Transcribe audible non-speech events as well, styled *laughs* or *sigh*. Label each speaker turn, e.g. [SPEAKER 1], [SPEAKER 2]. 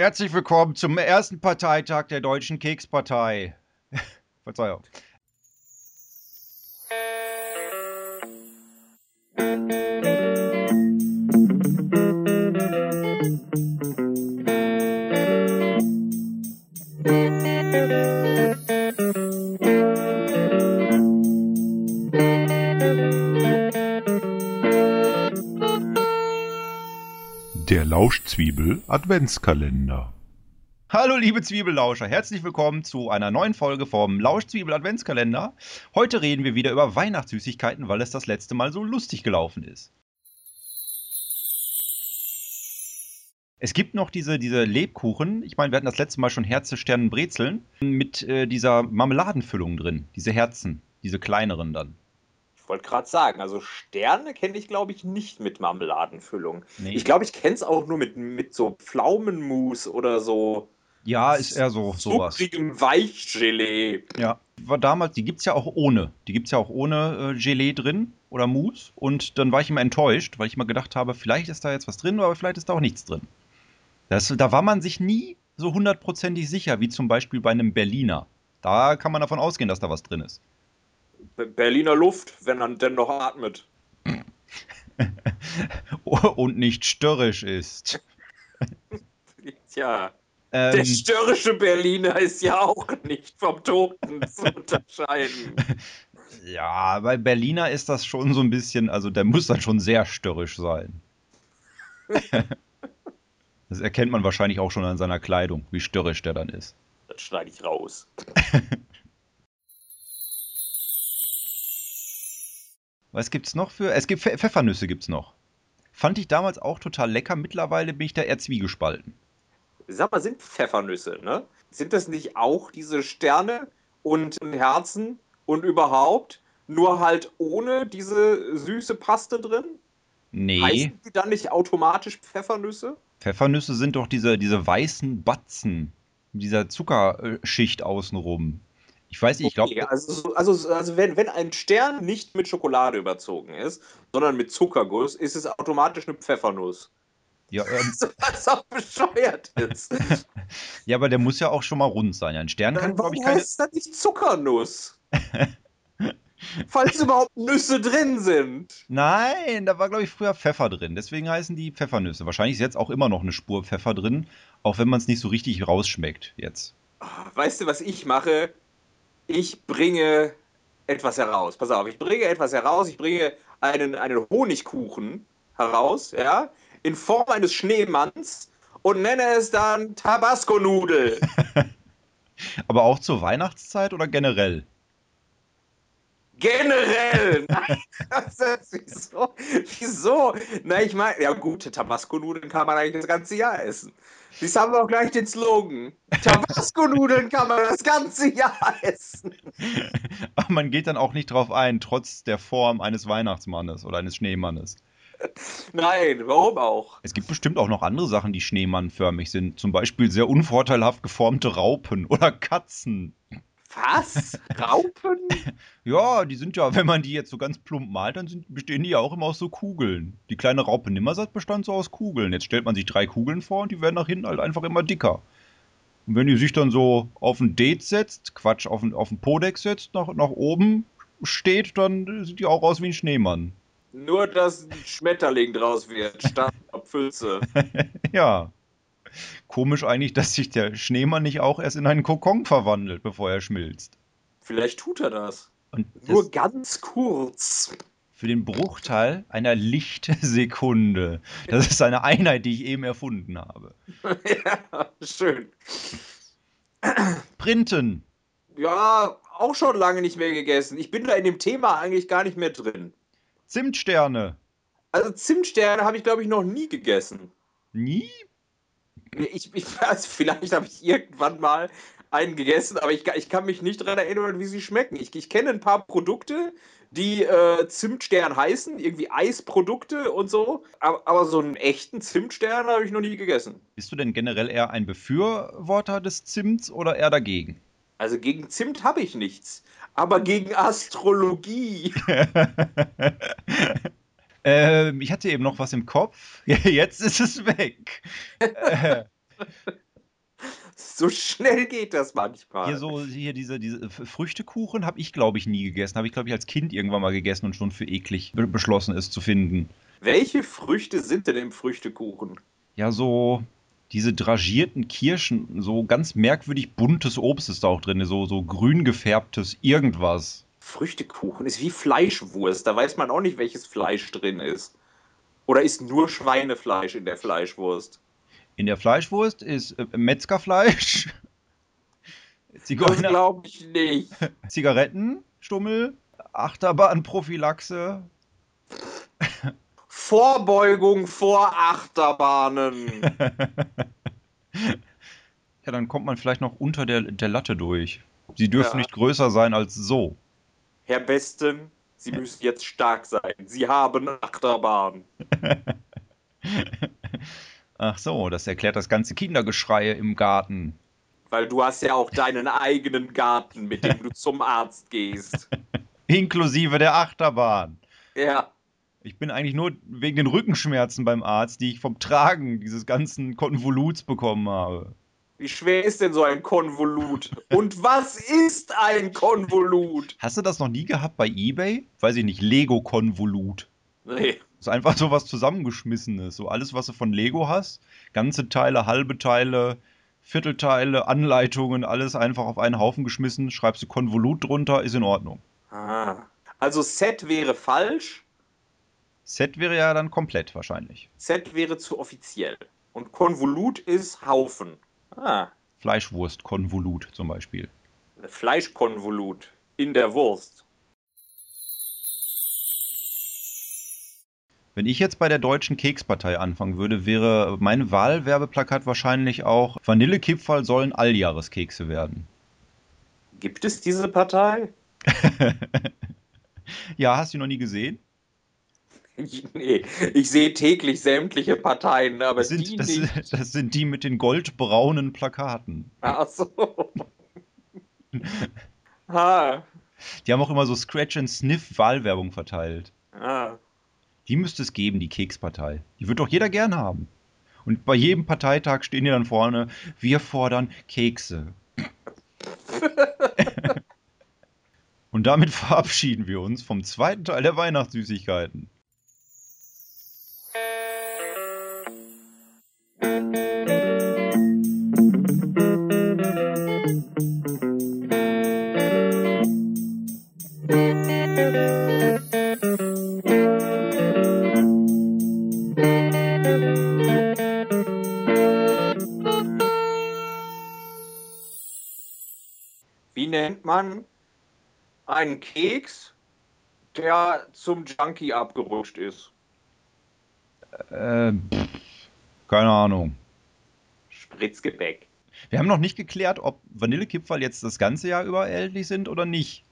[SPEAKER 1] Herzlich willkommen zum ersten Parteitag der Deutschen Kekspartei. *laughs* Verzeihung.
[SPEAKER 2] Lauschzwiebel Adventskalender.
[SPEAKER 1] Hallo liebe Zwiebellauscher, herzlich willkommen zu einer neuen Folge vom Lauschzwiebel Adventskalender. Heute reden wir wieder über Weihnachtssüßigkeiten, weil es das letzte Mal so lustig gelaufen ist. Es gibt noch diese, diese Lebkuchen, ich meine, wir hatten das letzte Mal schon Herze, Sternen, Brezeln, mit äh, dieser Marmeladenfüllung drin, diese Herzen, diese kleineren dann.
[SPEAKER 3] Ich wollte gerade sagen, also Sterne kenne ich, glaube ich, nicht mit Marmeladenfüllung.
[SPEAKER 1] Nee.
[SPEAKER 3] Ich glaube, ich kenne es auch nur mit, mit so Pflaumenmus oder so
[SPEAKER 1] Ja, ist eher so sowas.
[SPEAKER 3] zuckrigem Weichgelee.
[SPEAKER 1] Ja, war damals, die gibt's ja auch ohne. Die gibt's ja auch ohne äh, Gelee drin oder Mousse. Und dann war ich immer enttäuscht, weil ich immer gedacht habe, vielleicht ist da jetzt was drin, aber vielleicht ist da auch nichts drin. Das, da war man sich nie so hundertprozentig sicher, wie zum Beispiel bei einem Berliner. Da kann man davon ausgehen, dass da was drin ist.
[SPEAKER 3] Be- Berliner Luft, wenn er denn noch atmet. *laughs*
[SPEAKER 1] Und nicht störrisch ist. *laughs*
[SPEAKER 3] Tja, der
[SPEAKER 1] Ähm,
[SPEAKER 3] störrische Berliner ist ja auch nicht vom Toten *laughs* zu unterscheiden.
[SPEAKER 1] ja, bei Berliner ist das schon so ein bisschen, also der muss dann schon sehr störrisch sein. Das erkennt man wahrscheinlich auch schon an seiner Kleidung, wie störrisch der dann ist.
[SPEAKER 3] Das schneide ich raus.
[SPEAKER 1] Was gibt's noch für? Es gibt Pfe Pfeffernüsse gibt's noch. Fand ich damals auch total lecker. Mittlerweile bin ich da eher zwiegespalten.
[SPEAKER 3] Sag mal, sind Pfeffernüsse, ne? Sind das nicht auch diese Sterne und Herzen und überhaupt, nur halt ohne diese süße Paste drin?
[SPEAKER 1] Nee,
[SPEAKER 3] Heißen die dann nicht automatisch Pfeffernüsse?
[SPEAKER 1] Pfeffernüsse sind doch diese, diese weißen Batzen. Dieser Zuckerschicht außenrum. Ich weiß nicht, ich glaube.
[SPEAKER 3] Okay, also, so- also, also wenn, wenn ein Stern nicht mit Schokolade überzogen ist, sondern mit Zuckerguss, ist es automatisch eine Pfeffernuss.
[SPEAKER 1] Ja, ähm, *laughs*
[SPEAKER 3] Was auch bescheuert ist. *laughs*
[SPEAKER 1] ja, aber der muss ja auch schon mal rund sein. Ein Stern kann, glaube ich, keine.
[SPEAKER 3] heißt dann nicht Zuckernuss? *laughs* Falls überhaupt Nüsse drin sind.
[SPEAKER 1] Nein, da war, glaube ich, früher Pfeffer drin. Deswegen heißen die Pfeffernüsse. Wahrscheinlich ist jetzt auch immer noch eine Spur Pfeffer drin, auch wenn man es nicht so richtig rausschmeckt jetzt.
[SPEAKER 3] Weißt du, was ich mache? Ich bringe etwas heraus. Pass auf, ich bringe etwas heraus. Ich bringe einen, einen Honigkuchen heraus, ja, in Form eines Schneemanns und nenne es dann Tabasco-Nudel. *laughs*
[SPEAKER 1] Aber auch zur Weihnachtszeit oder generell?
[SPEAKER 3] Generell! *laughs* Nein, das ist, wieso? Wieso? Na, ich meine, ja gut, Tabasco-Nudeln kann man eigentlich das ganze Jahr essen. Dies haben wir auch gleich den Slogan. Tabasco-Nudeln kann man das ganze Jahr essen.
[SPEAKER 1] Aber *laughs* man geht dann auch nicht drauf ein, trotz der Form eines Weihnachtsmannes oder eines Schneemannes.
[SPEAKER 3] Nein, warum auch?
[SPEAKER 1] Es gibt bestimmt auch noch andere Sachen, die schneemannförmig sind. Zum Beispiel sehr unvorteilhaft geformte Raupen oder Katzen.
[SPEAKER 3] Was? Raupen? *laughs*
[SPEAKER 1] Ja, die sind ja, wenn man die jetzt so ganz plump malt, dann sind, bestehen die ja auch immer aus so Kugeln. Die kleine Raupe Nimmersatt bestand so aus Kugeln. Jetzt stellt man sich drei Kugeln vor und die werden nach hinten halt einfach immer dicker. Und wenn die sich dann so auf ein Date setzt, Quatsch, auf ein, auf ein Podex setzt, nach, nach oben steht, dann sieht die auch aus wie ein Schneemann.
[SPEAKER 3] Nur, dass ein Schmetterling draus wird, statt Pfütze. *laughs*
[SPEAKER 1] Ja. Komisch eigentlich, dass sich der Schneemann nicht auch erst in einen Kokon verwandelt, bevor er schmilzt.
[SPEAKER 3] Vielleicht tut er das.
[SPEAKER 1] Und
[SPEAKER 3] Nur
[SPEAKER 1] das
[SPEAKER 3] ganz kurz.
[SPEAKER 1] für den Bruchteil einer Lichtsekunde. Das ist eine Einheit, die ich eben erfunden habe. *laughs*
[SPEAKER 3] ja, schön.
[SPEAKER 1] Printen.
[SPEAKER 3] Ja, auch schon lange nicht mehr gegessen. Ich bin da in dem Thema eigentlich gar nicht mehr drin.
[SPEAKER 1] Zimtsterne.
[SPEAKER 3] Also Zimtsterne habe ich, glaube ich, noch nie gegessen.
[SPEAKER 1] Nie?
[SPEAKER 3] Ich, ich weiß, *laughs* vielleicht habe ich irgendwann mal einen gegessen, aber ich, ich kann mich nicht daran erinnern, wie sie schmecken. Ich, ich kenne ein paar Produkte, die äh, Zimtstern heißen, irgendwie Eisprodukte und so, aber, aber so einen echten Zimtstern habe ich noch nie gegessen.
[SPEAKER 1] Bist du denn generell eher ein Befürworter des Zimts oder eher dagegen?
[SPEAKER 3] Also gegen Zimt habe ich nichts, aber gegen Astrologie. *laughs*
[SPEAKER 1] ähm, ich hatte eben noch was im Kopf. *laughs* Jetzt ist es weg. äh, *laughs*
[SPEAKER 3] So schnell geht das manchmal.
[SPEAKER 1] Hier so, hier diese, diese Früchtekuchen habe ich, glaube ich, nie gegessen. Habe ich, glaube ich, als Kind irgendwann mal gegessen und schon für eklig be beschlossen, es zu finden.
[SPEAKER 3] Welche Früchte sind denn im Früchtekuchen?
[SPEAKER 1] Ja, so diese dragierten Kirschen, so ganz merkwürdig buntes Obst ist da auch drin, so, so grün gefärbtes irgendwas.
[SPEAKER 3] Früchtekuchen ist wie Fleischwurst. Da weiß man auch nicht, welches Fleisch drin ist. Oder ist nur Schweinefleisch in der Fleischwurst?
[SPEAKER 1] In der Fleischwurst ist äh, Metzgerfleisch, *laughs*
[SPEAKER 3] Das
[SPEAKER 1] Zigeuner,
[SPEAKER 3] glaube ich nicht. *laughs*
[SPEAKER 1] Zigarettenstummel, Achterbahnprophylaxe. *laughs*
[SPEAKER 3] Vorbeugung vor Achterbahnen.
[SPEAKER 1] Ja, dann kommt man vielleicht noch unter der, der Latte durch. Sie dürfen
[SPEAKER 3] Ja.
[SPEAKER 1] nicht größer sein als so.
[SPEAKER 3] Herr Besten, Sie müssen jetzt stark sein. Sie haben Achterbahn. *laughs*
[SPEAKER 1] Ach so, das erklärt das ganze Kindergeschrei im Garten.
[SPEAKER 3] Weil du hast ja auch deinen eigenen Garten, mit dem du zum Arzt gehst. *laughs*
[SPEAKER 1] Inklusive der Achterbahn.
[SPEAKER 3] Ja.
[SPEAKER 1] Ich bin eigentlich nur wegen den Rückenschmerzen beim Arzt, die ich vom Tragen dieses ganzen Konvoluts bekommen habe.
[SPEAKER 3] Wie schwer ist denn so ein Konvolut? Und was ist ein Konvolut?
[SPEAKER 1] Hast du das noch nie gehabt bei eBay? Weiß ich nicht, Lego-Konvolut.
[SPEAKER 3] Nee.
[SPEAKER 1] Das ist einfach so was zusammengeschmissenes. So alles, was du von Lego hast. Ganze Teile, halbe Teile, Viertelteile, Anleitungen, alles einfach auf einen Haufen geschmissen. Schreibst du Konvolut drunter, ist in Ordnung.
[SPEAKER 3] Ah. Also Set wäre falsch,
[SPEAKER 1] Set wäre ja dann komplett wahrscheinlich.
[SPEAKER 3] Set wäre zu offiziell. Und Konvolut ist Haufen. Ah.
[SPEAKER 1] Fleischwurst-Konvolut zum Beispiel.
[SPEAKER 3] Fleischkonvolut in der Wurst.
[SPEAKER 1] Wenn ich jetzt bei der Deutschen Kekspartei anfangen würde, wäre mein Wahlwerbeplakat wahrscheinlich auch Vanillekipferl sollen Alljahreskekse werden.
[SPEAKER 3] Gibt es diese Partei? *laughs*
[SPEAKER 1] Ja, hast du noch nie gesehen?
[SPEAKER 3] Ich, nee, ich sehe täglich sämtliche Parteien, aber
[SPEAKER 1] Das
[SPEAKER 3] die
[SPEAKER 1] sind, das,
[SPEAKER 3] nicht. *laughs*
[SPEAKER 1] das sind die mit den goldbraunen Plakaten.
[SPEAKER 3] Ach so. *laughs* ah,
[SPEAKER 1] Die haben auch immer so Scratch-and-Sniff-Wahlwerbung verteilt.
[SPEAKER 3] ah.
[SPEAKER 1] Die müsste es geben, die Kekspartei. Die wird doch jeder gern haben. Und bei jedem Parteitag stehen die dann vorne, wir fordern Kekse. *laughs* Und damit verabschieden wir uns vom zweiten Teil der Weihnachtssüßigkeiten.
[SPEAKER 3] Man einen Keks, der zum Junkie abgerutscht ist?
[SPEAKER 1] Äh, keine Ahnung.
[SPEAKER 3] Spritzgebäck.
[SPEAKER 1] Wir haben noch nicht geklärt, ob Vanillekipferl jetzt das ganze Jahr über erhältlich sind oder nicht.